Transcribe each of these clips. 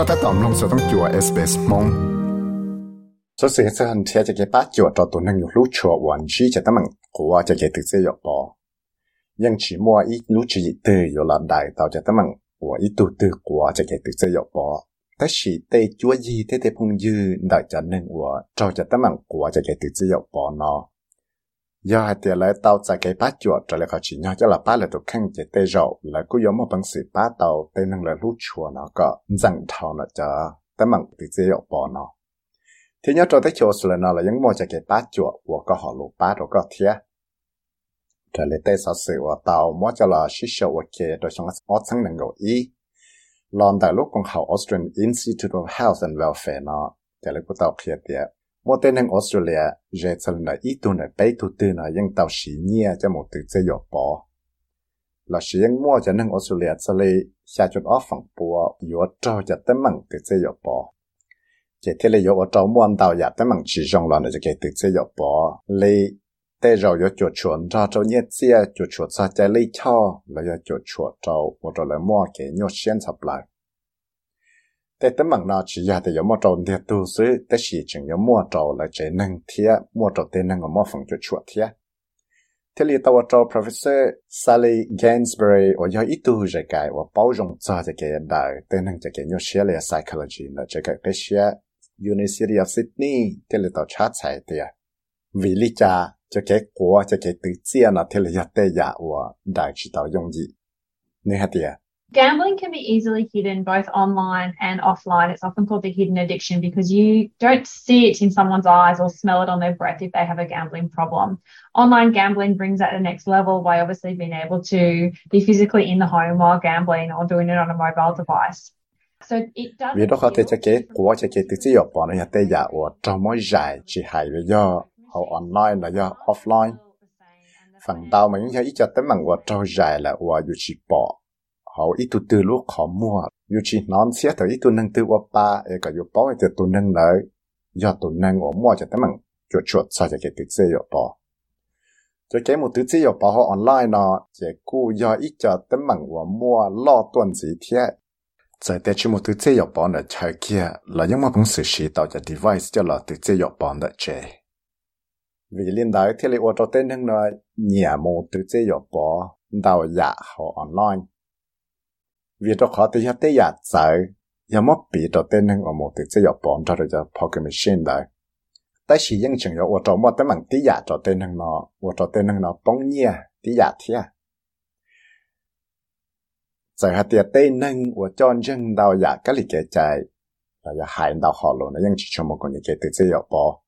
ก็ถ้าตอมลงสต้องจัวเอสเปสมงสเสียเสันเทียจะเก็บป้าจัวต่อตัวนึงอยู่รู้ชัววันชีจะตั้งกัวจะเก็บตึกเสียอยู่ปอยังชีมัวอีรู้ชีตื่ออยู่หลับได้ต่อจะตั้งกัวอีตูตื่อกัวจะเก็บตึกเสียอยู่ปอแต่ชีเตจัวยีเตเตพงยืนได้จะนึงว่าเราจะตั้งกัวจะเก็บตึกเสียอยู่ปอเนา do giờ hai tiền lại tàu chạy cái bát chuột trở lại khỏi chỉ nhau cho là bát là tụ khăn chạy tê rậu là cứ giống một bằng sự bát tàu tê năng là lút chùa nó có rằng thầu nó cho tấm bằng từ dễ dậu bỏ nó. Thế nhớ cho tới chỗ là nó là những mua chạy cái bát chuột của có họ lụ bát rồi có thiệt trở lại tê sao sự của tàu mua cho là sĩ sầu của kia rồi xong ở sang năng gầu ý. Lon đại lúc con học Australian Institute of Health and Welfare nó. Trở lại của tàu kia tiệt một tên hàng Australia dễ là ít tuần là bảy tu tư là tàu sĩ nhia cho một từ chơi dọ bỏ. Là sĩ những mua cho hàng Australia cho lấy xa chút ở phòng bùa yếu trâu cho tấm mạng từ chơi dọ bỏ. Chỉ thế là yếu ở trâu mua tàu giả tấm mạng chỉ rong lần cái từ chơi dọ bỏ. Lấy tê rồi yếu chuột chuột cho trâu nhét chia chuột chuột sa trái lấy cho, là yếu chuột chuột trâu, một trâu mua cái nhốt xuyên sập lại. แต่ ตั้งมังนาชียาแต่ยมอจอนเดียตูซื้อแต่ชีจึงยมอจอละเจนังเทียมอจอเตนังมอฟังจุดชัวเทียเทลีตัวจอ professor Sally Gainsbury ว่ายาอีตูจะกายว่า包容จอจะเกยได้แต่นังจะเกยยเชียเลย psychology ละจะเกยเชีย University of Sydney เทลีตัวชาติใเตียวิลิจาจะเกยกัวจะเกยตึกเจียนะเทลียเตยาว่าได้ชิตาวยงยีนี่ฮะเตีย Gambling can be easily hidden both online and offline. It's often called the hidden addiction because you don't see it in someone's eyes or smell it on their breath if they have a gambling problem. Online gambling brings that to the next level by obviously being able to be physically in the home while gambling or doing it on a mobile device. So it does. Vì đó có thể cho cái của cho cái tự chỉ ở bọn nó tê giả của trong mỗi giải chỉ hay với do hậu online là do offline. Phần đầu mình cho ít cho tấm bằng của trong giải là của dù chỉ bỏ họ ít tu từ lúc họ mua. Dù chỉ nón xét tới ít tu nâng từ qua ba ấy cả dù bảo thì tu nâng lại. Do tu nâng ở mua cho tấm bằng chuột chuột sao cho cái tự chế ở bỏ cho cái một tự chế ở bỏ họ online nó, chỉ cú do ít cho tấm bằng của mua lo tuần gì thế giờ để chỉ một tự chế ở bỏ là chơi kia, là những mà cũng xử lý tạo cho device cho là tự chế ở bỏ là chơi vì liên đại thì lại ở trong tên nâng nói nhà một tự chế ở bỏ đào dạ họ online vì đó khó thì tới giả giải giờ mất bị đó tên năng ở một thì có bọn cho rồi pocket machine đấy tại sự những trường hợp tôi mất tới mình bằng tí giả cho tên năng nó ở trong tên năng nó bóng nhia, tí giả thia giờ hết tiệt tên năng ở cho dân đào giả cái lịch kể chạy, là giờ hại đào họ luôn nó những chỉ cho một con những cái từ sẽ có bỏ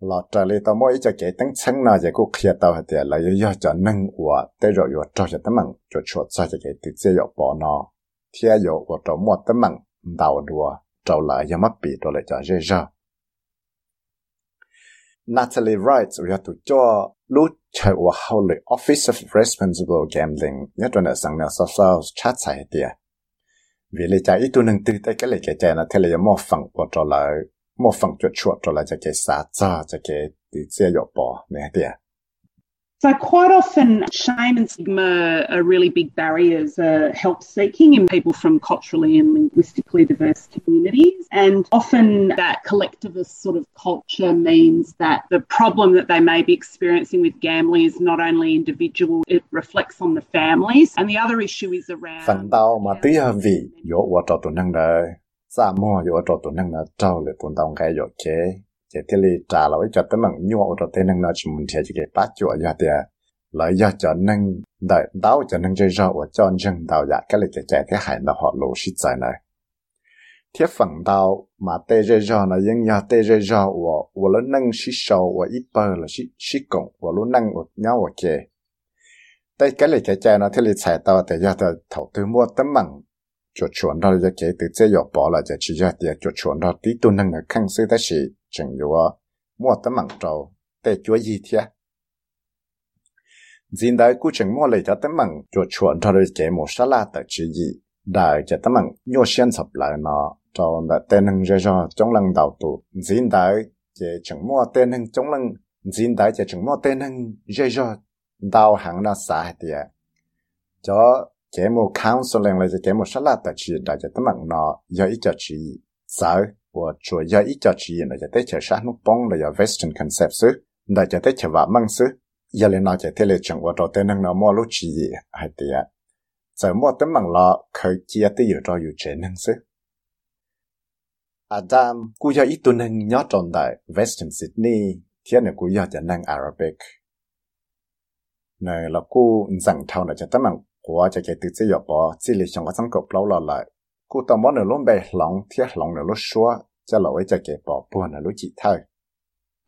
là trả lời tao mỗi cho cái tăng chân nào thì cũng kia tao thì là yêu cho nâng của tới rồi yêu cho cho tấm bằng cho cho cái tự chế yêu bỏ nó thì yêu của trong một tấm bằng đào đùa, trâu lại yêu mất bị rồi lại cho dễ dàng Natalie Wright we have to cho lúc chơi của hậu lệ Office of Responsible Gambling nhất là sang nào sao sao chat sai tiệt vì lệ chạy ít tu nâng tư tới cái lệ cái chạy là thế là của trò So, quite often, shame and stigma are really big barriers uh, help seeking in people from culturally and linguistically diverse communities. And often, that collectivist sort of culture means that the problem that they may be experiencing with gambling is not only individual, it reflects on the families. And the other issue is around. Phần. Sa mua yếu trò tụ năng là li trả lại cho tấm bằng nhua ở đây năng nó chỉ muốn theo cái bát chuột ra thì lại do cho năng, đợi cho năng chơi rau cho dân đào dạ cái này cái chạy thế hai là họ lỗ xịt giải này. Thiết phần đào mà tê rau nó những nhà tê rau ở ở lớn nâng xí sầu ở ít bờ là xí xí cổng ở lớn nâng ở nhau ở kề cái này cái chạy nó thì li chạy tao thì thầu tư mua tấm bằng chuột chuột đó là cái từ chế bỏ là chỉ do thì chuột chuột đó tí tu năng là khăn sư ta chỉ yếu mua tấm mạng trâu để chúa gì thế dinh đại cú mua lấy cho tấm mạng chuột chuột cho cái một sa la tự chỉ gì đại cho tấm mạng nhô xuyên sập lại nó cho là tên ra cho trong lần đầu tụ dinh đại chỉ chẳng mua tên năng trong lần dinh đại chỉ mua tên ra cho đào hàng là sai thì cho chế mô council counseling là chế mô sát là tại chỉ đại chế tấm mạng nó do ý cho chỉ sợ và chủ do ý cho chỉ là chế tế chế sát nút bông là do western concept xứ đại chế tế chế vả măng xứ. Giờ lên nó chế thế lệ chẳng qua đầu tiên nó mua lúc chỉ hay tiệt giờ mua tấm mạng nó khởi chia tới giờ rồi chế năng xứ. Adam, cú do ít tu năng nhớ tròn đại western Sydney thiên là cú do chế năng Arabic. Này là cú dặn thâu này chế tấm mạng của cho cái tự chế nhập bỏ chỉ là trong cái trong cột lâu là lại cú tao món này luôn bề lòng thiết lòng này lúc xóa cho là với cho cái bỏ buồn là lúc chỉ thôi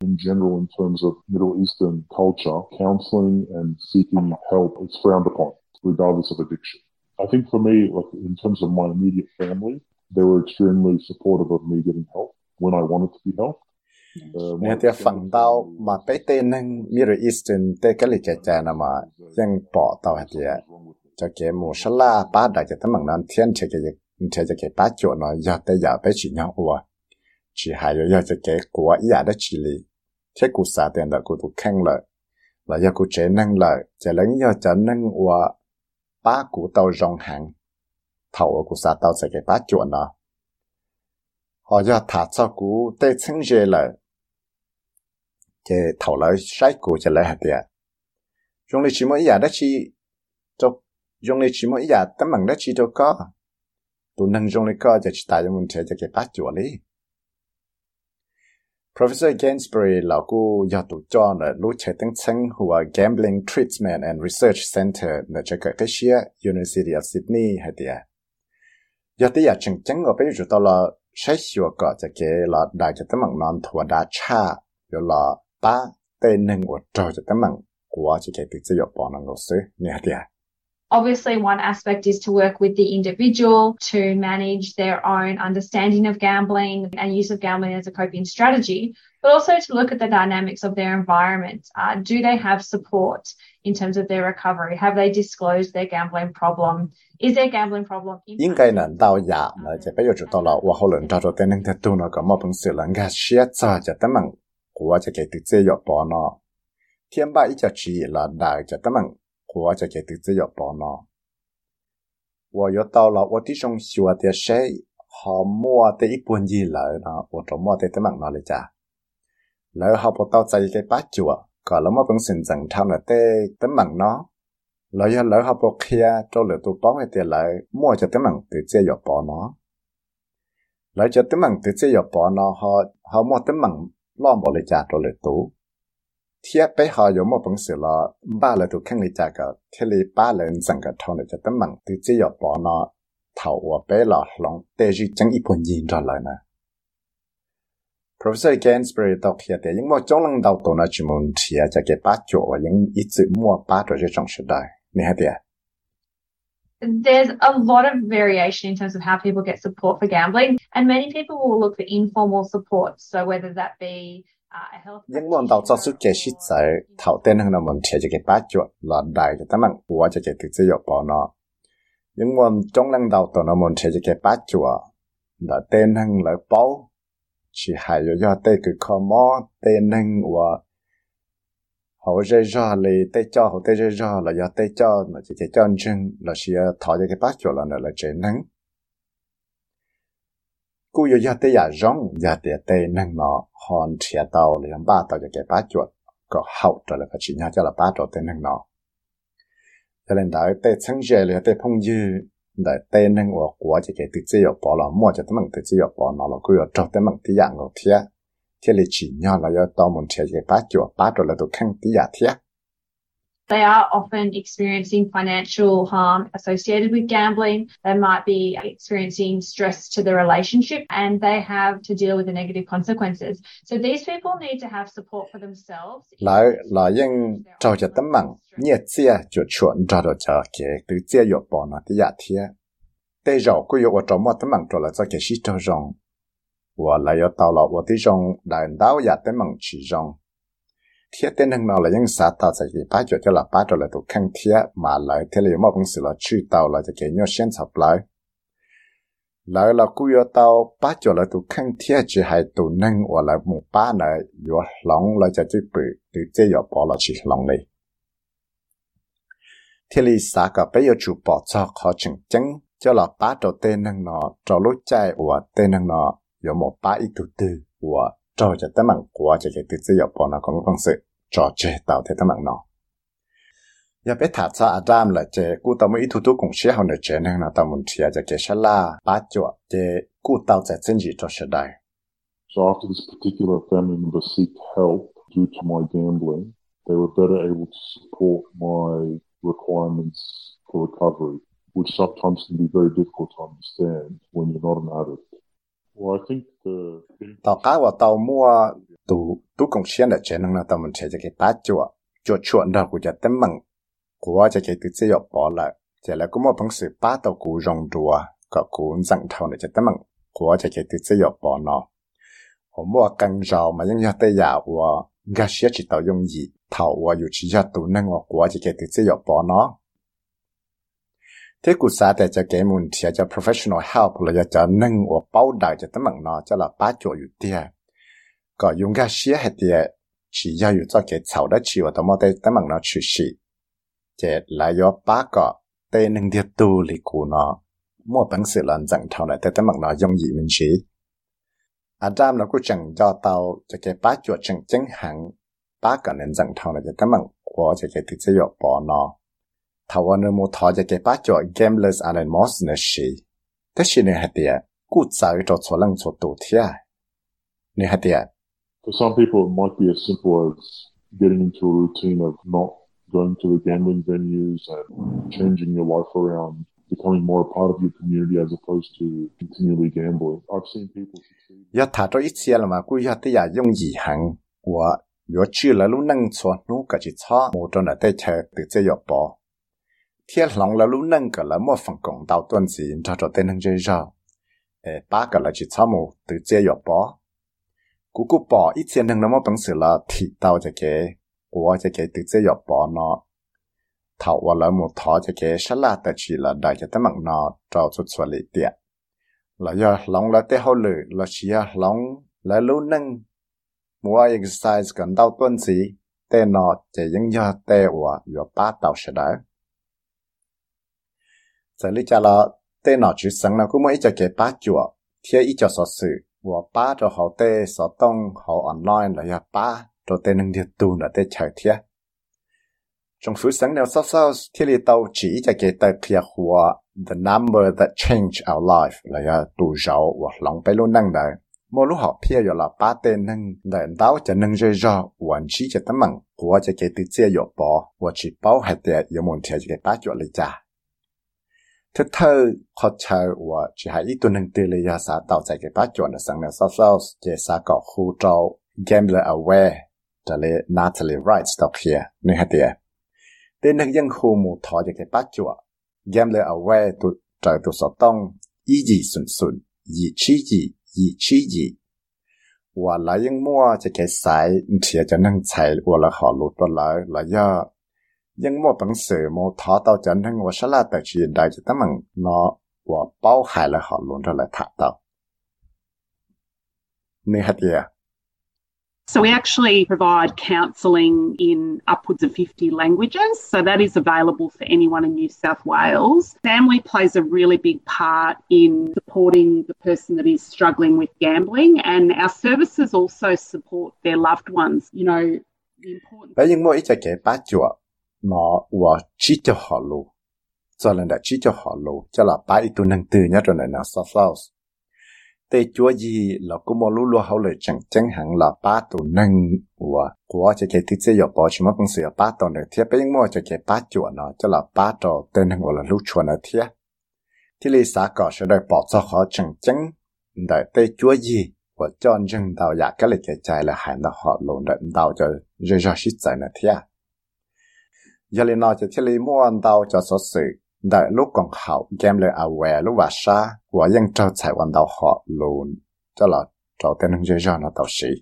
in general in terms of Middle Eastern culture, counseling and seeking help is frowned upon, regardless of addiction. I think for me, like in terms of my immediate family, they were extremely supportive of me getting help when I wanted to be helped. Nè thì phần tao mà bé tên Middle Eastern tế cái lịch chạy mà ยัง bỏ tao hạt cho cái mù sá la ba đại cho tấm bằng nan thiên cho cái cho cái ba chỗ nó giờ tới giờ bé chỉ nhau ủa. Chỉ hay giờ cho cái của giờ à đó chỉ lì. Thế cụ xã tiền đó cụ tụ khăn lợi. Là giờ cụ chế năng lợi chế lấy giờ chế năng ủa. Ba cụ tàu rong hàng. Thầu cụ xã tàu sẽ cái ba chỗ nó họ giờ thả cho cụ tê chân dễ lợi. Cái thầu lợi sai cụ chế lấy hạt tiền. Chúng lấy chỉ mỗi giờ à đó chỉ cho dùng lý chỉ mỗi giờ tấm bằng đó chỉ đâu có. Tụ năng dùng lý có cho chỉ tại cho mình thể cho cái bát chuột lý. Professor Gainsbury là cô giờ tổ cho là lúc chạy tăng chân hùa Gambling Treatment and Research Center là cho cái cái xia University of Sydney hay tiệt giờ tới giờ à, chân chân ở bây giờ tao là sai sửa có cho cái là đại cho tấm bằng non thua đa cha rồi là ba tên năng của trò cho tấm bằng của cho cái tự tự bỏ năng ngô sư nè tiệt Obviously, one aspect is to work with the individual to manage their own understanding of gambling and use of gambling as a coping strategy, but also to look at the dynamics of their environment. Uh, do they have support in terms of their recovery? Have they disclosed their gambling problem? Is their gambling problem? 应该能到呀，那这边又知道了，我后人找着的那个都那个么本事了，俺写早就他们，我就给对这要包呢，天把一家之一了，那就他们。 我就给自己要包呢。我要到了我的中学的谁好摸的一半以来呢，我就摸的怎么那里家，然后不到在一个八九啊，搞了么本身正常的的怎么呢？然后然后不开做了都包一点来摸就怎么对这要包呢？然后就怎么对这要包呢？好好摸怎么浪不里家做了都。 贴背后有么本事了，把了都看你这个，贴里把人整个头呢就等忙，对只要把那头我背了龙，但是整一盘烟着来呢。Professor Gansbury 到贴的，因为中人到到那专门贴这个把脚，因一直摸把着这种时代，你还得。 There's a lot of variation in terms of how people get support for gambling, and many people will look for informal support. So whether that be ยังล้วนต่อสู้เจชิตใส่เท่าเต้นทางนมันเชจะเก็บป้าจวดหลอดได้จะตั้งหัวจะเก็บถึงจะหยกปอนอยังวนจงลังดาวตัวนมันเชจะเก็บป้าจวดหลอดเต้นทางหลอดเป้าชีหายยอดเต้คือคอมอเต้นทางหัวเขาเจ้าเลยเต้เจ้าเขาเต้เจ้าเลยยอดเต้เจ้ามันจะเจ้าจริงเราเชียร์ถอยจะเก็บป้าจวดแล้วเนี่ยเราเจนั่ง những món tàu cho sức chế sĩ giải thảo tên hơn là món chế cho cái bát chuột là đại cho tấm bằng của cho cái tự chế dọc bỏ nó những món trong lăng đầu tàu nó món chế cho cái bát chuột là tên hơn là bao chỉ hay cho do tên cái khó mò tên hơn của hậu dây ra là tê cho hậu tê dây ra là do tê cho là chỉ cái chân chân là chỉ thảo cho cái bát chuột là là chế năng cú yo ya te ya rong ya te te nang nó hòn chia tàu liền ba tàu cho cái ba chuột. Có hậu trở lại phải chỉ nhau cho là ba tàu te nang nó cho nên đại te chân dễ liền te phong dư đại te nang của của cho cái tự chế ở bỏ là mua cho tấm bằng tự chế ở bỏ nó là cú yo cho tấm bằng tí dạng ngọc thiệt thế là chỉ nhau là do tàu muốn chia cái ba chuột ba tàu là tụ khăn tí dạng thiệt They are often experiencing financial harm associated with gambling. They might be experiencing stress to the relationship and they have to deal with the negative consequences. So these people need to have support for themselves. lại nó thì giả thiệt tê rõ cứ yo trò mua tấm bằng trò là cho cái sĩ trò rong và lại yo tao là và tí rong đại đáo giả tấm thiết tên hàng nào là những xã tạo sẽ cái ba chỗ cho là ba chỗ là tụ khăn thiết mà lại thế là một bằng sự là truy tàu là cho cái nhau xuyên sập lại. Lại là cú yo tàu ba chỗ là tụ khăn thiết chỉ hay tụ năng hoặc là một ba này yo lòng là cho chữ bự từ chế yo bỏ là chỉ lòng này. Thế là xã cả bây giờ chủ bỏ cho khó chừng chứng cho là ba trò tên năng nó cho lối chạy của tên năng nó có một ba ít thứ tư của cho cho tấm bằng của cho cái tự tự yếu bỏ là có một phương sự trò chơi tạo thế thằng bằng nó giờ bé thả cho Adam là chế cú tao mới ít thứ cũng sẽ học được chế nên là tao muốn chia cho cái sala ba chỗ chế cú tao sẽ chân gì cho sự đại So after this particular family member seeked help due to my gambling, they were better able to support my requirements for recovery, which sometimes can be very difficult to understand when you're not an addict. Well, I think the tao cá và tao mua tụ tụ công xuyên là chế năng là tao muốn chế cho cái ba chỗ chỗ chuyện đó của cho tấm bằng của cho cái tự chế yếu bỏ lại chỉ là cũng một bằng sự ba tao cú rong đùa có cú dặn thầu này cho tấm bằng của cho cái tự chế yếu bỏ nó 我莫更绕嘛，因为对呀，我我写起到用意头，我有去要读那我国就给对这要包呢。 thế cụ xã tại cho cái môn thì cho professional help là cho nâng của bảo đại cho tấm bằng nó, cho là ba chỗ ưu tiên có dùng cái xe hết thì chỉ giao ưu cho cái sau đó chỉ vào tấm bằng tấm bằng nó chỉ chỉ thế là do ba có tê nâng điệp tu lì cụ nó. Mua bằng sự lần dặn thầu này tấm bằng nó dùng gì mình chỉ Adam nó cũng chẳng cho tao cho cái ba chỗ chẳng chẳng hẳn. Ba cả nên dặn thầu này tấm bằng của cho cái thực sự bỏ nó. thầu anh mua thọ cho cái bá chuột gamblers Alan Moss nữa xí thế xí này hạt địa cú giải cho cho lăng cho tụ thia này hạt địa For some people, it might be as simple as getting into a routine of not going to the gambling venues and changing your life around, becoming more a part of your community as opposed to continually gambling. I've seen people succeed. 要他着一些了嘛，故要对呀用遗憾，我若去了路能错，努个去错，我着呢对车对这要包。 thiên là lũ nâng cả là một phần cộng đạo tuần gì cho cho tên hưng chơi giờ ê ba cả là chỉ sao mù từ chơi dọc bỏ cú cú bỏ ít tiền hưng nó một bằng sự là thị tao cho kế của cho kế từ chơi dọc bỏ nó thảo và là một cho kế sẽ là tại chỉ là đại cho tấm nó trao chút xóa lý tiện là do lòng là tế hậu lử là chỉ là lòng là lũ nâng mua exercise gần đau tuần gì tên nó chỉ những do tế và ba tàu sẽ đấy đá cũng cái ba và ba họ họ online là ba nâng trong phút sáng nào sau sau thì lý tàu chỉ cho cái tờ kia hòa the number that change our life là ya tu rau và lòng bay luôn năng đại mỗi lúc họ phía là ba tên năng để đáo cho năng rơi ra hoàn chỉ cho tấm bằng của cho cái tự chế yếu bỏ và chỉ bảo hạt địa yếu muốn theo cái ba เธอเธอขอเชิว่าจะให้อีตัวหนึ่งตีเลยยาสาต่อใจกับป้าจวนสังเนซาซาเจสาเกาะคูโจเกมเลยเอาแวจะเลยนาทเลไรส์ต่อเคลียนี่ฮะเดียเต้นนักยังคูหมูทอจากกับป้าจวเกมเลยเอาแวตัวเจตัวสอต้องอีจีสุนสุนยีชีจียีชีจีว่าหลายยังมั่วจะแก่สายเทียจะนั่งใช้ว่าละขอรู้ตัวหลายหลายยา aware tu trời tu sở tông ý gì xuân xuân ý chi gì ý chi gì và lại những mua cho cái sai thì cho năng chạy và là họ lụt vào lại là do những mua bằng sự mua thọ tao cho năng và sẽ là tại chuyện đại cho tấm bằng nó và bao hại là họ luôn ra lại thả tao nên hạt gì So we actually provide counselling in upwards of 50 languages. So that is available for anyone in New South Wales. Family plays a really big part in supporting the person that is struggling with gambling and our services also support their loved ones. You know, the important nó và chỉ cho họ lù. Cho nên đã chỉ cho họ lù. Cho là ba ít tu năng từ nhá rồi này nó sao sao. tê chúa gì là cũng mà lúc lúc hậu lời chẳng chẳng hẳn là ba tổ nâng và của cho cái thứ gì bỏ chỉ mất công sự ba tuần này thiết bây mua cho cái ba chúa nó. Cho là ba trò tên hẳn là lúc chúa nó thiết. Thì lý xã có sẽ đòi bỏ cho họ chẳng chẳng đợi tê chúa gì và cho dân đào giả cái lịch cái trái là hẳn là họ lùn đợi đào cho rơi ra xích giải nó thiết. ยาลีนอจะเทลีม่วนดาวจะสดสื่อแต่ลูกของเขาแกมเลยอาแวลูกว่าชาหัวยังเจ้าใช้วันดาวหอลูนจะหลอดเจ้าเต้นเยอะๆนะตัวสี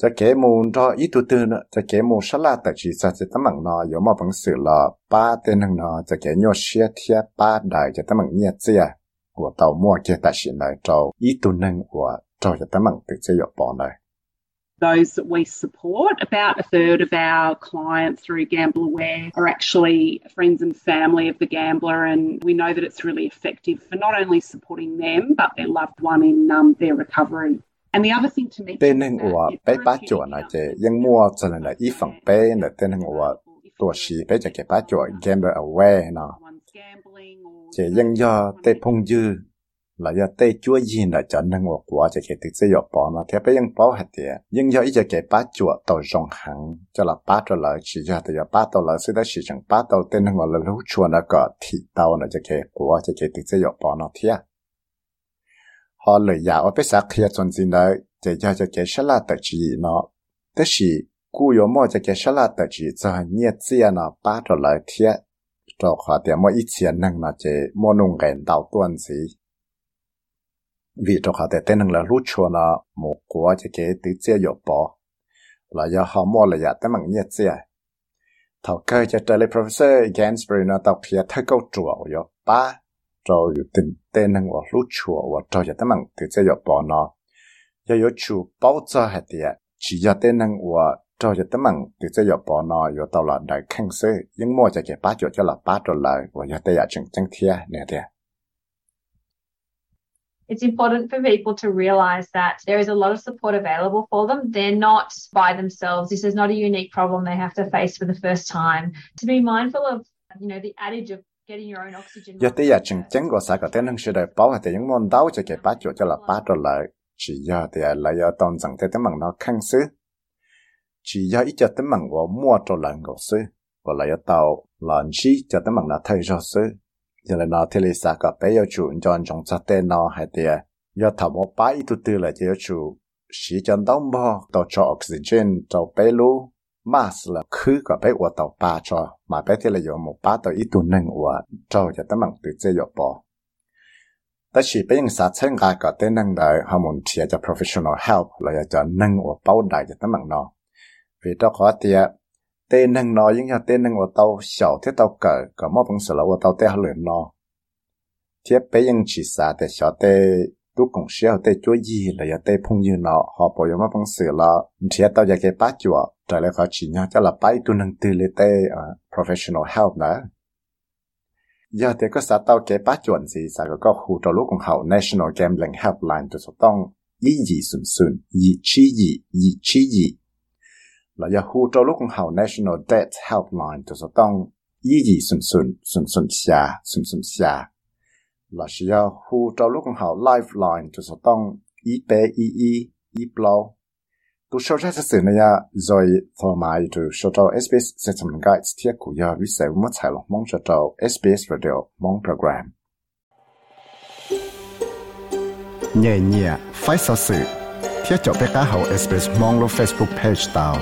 จะเก๋มูนทออีตุตืนจะเก๋มูชลาแต่ชีสัจจะตั้มังนออยู่มอบังสือลอป้าเต้นหังนอจะเก๋โยเชียเทียป้าได้จะตั้มังเงียเจียหัวเต่ามั่วเกตัดสินเลยเจ้าอีตุนึงหัวเจ้าจะตั้มังติดเจียปอนเลย those that we support. About a third of our clients through Gamble Aware are actually friends and family of the gambler, and we know that it's really effective for not only supporting them but their loved one in um, their recovery. And the other thing to mention tên hình của bé bát chùa là chế nhưng mua cho nên là ý phần bé là tên hình của tổ sĩ bé cho cái bát chùa Gambler Aware nó chế nhưng do tê phong dư หลายเต้จั่วยินละจันนังวกัวจะเขติเสียปอมาเทไปยังป้อหัดเดียยังย่อยจะเกป้าจั่วต่อรองหังจะละป้าจะละชีจะแต่ยาป้าต่อละสิได้ชีจังป้าตัวเต้นนังวละรู้ชวนแล้วก็ที่เตาน่ะจะเขกัวจะเขติเสียปอนาเทียฮอเลยอยากเอาไปสักเคียจนสินเลยจะยาจะเกชลาตะจีเนาะแต่สิกูยอมจะเกชลาตะจีจะเงียเสียเนาะป้าตัจะละเทียจอขอเตียมออีเสียนนั่งนะเจมอนุงแกนเตาต้วนสี vì trong khả tế tên là lúc chùa là một quả chế chế tí chia dọc bỏ là do họ mua là giả tên mạng nhất chia thảo cơ cho trở lý professor Gansbury nó tao kia thay câu chùa ở dọc ba rồi tình tên là lúc chùa và cho giả tên mạng tí chia dọc bỏ nó. Do yếu chùa bao giờ hạt tiền chỉ do tên là cho giờ tấm mạng từ giờ bỏ nó giờ tàu là đại khăn sư, nhưng mua cho cái ba cho cho là ba rồi lại và giờ tay giờ chừng chẳng thia nè thia it's important for people to realize that there is a lot of support available for them. They're not by themselves. This is not a unique problem they have to face for the first time. To be mindful of, you know, the adage of getting your own chừng chừng tên chỉ là chỉ là chỉ giờ là nó thế là sao cả bé yêu chủ chọn trong sát tên nó hay thì à, giờ thầm một bãi tu tư là yêu chủ sĩ chân đông bò tàu cho oxygen cho bé lu mass là khứ cả bé của tàu ba cho, mà bé thế là giờ một bãi tàu ít tu nâng của cho giờ tấm bằng từ chơi giờ bò ta chỉ bên sát chân gà cả tên nâng đời, họ muốn chia cho professional help là giờ nâng của bao đại cho tấm bằng nó. Vì đó có tiền tê năng nói những nhà tê tàu ở tàu 小 thế tàu cỡ có một bằng sự là ở tàu tê hơn nó. Thiết bây giờ chỉ xa tê tu cũng xíu tê chúa gì là nhà tê phong như nó. Họ bỏ vào một bằng sự là thiết tàu ya cái bát chùa trở lại họ chỉ nhau cho là bái tu năng tư lê tê ờ, professional help nữa. Giờ thì có xã tàu kế bát chuẩn gì xã có có khu trò lúc cùng hậu National Gambling Helpline cho số tông. Ý gì sùn sùn, ý chi gì ý chi gì? Là Yahoo khu lúc cũng hậu National Debt Helpline cho sẽ tông, ý gì xuân xuân xuân xuân xa xuân xuân xa là sẽ Yahoo khu lúc cũng hậu Lifeline cho sẽ tông ý bé ý ý ý blow tu show ra sẽ sự này à, rồi thọ mai tu show cho SBS sẽ Settlement Guides thiết của Yahoo vi sẽ mất tài lộc mong cho cho SBS Radio mong program. Nhẹ nhẹ, phải sao sự. Thiết cho bé cá hậu SBS mong lo Facebook page tao.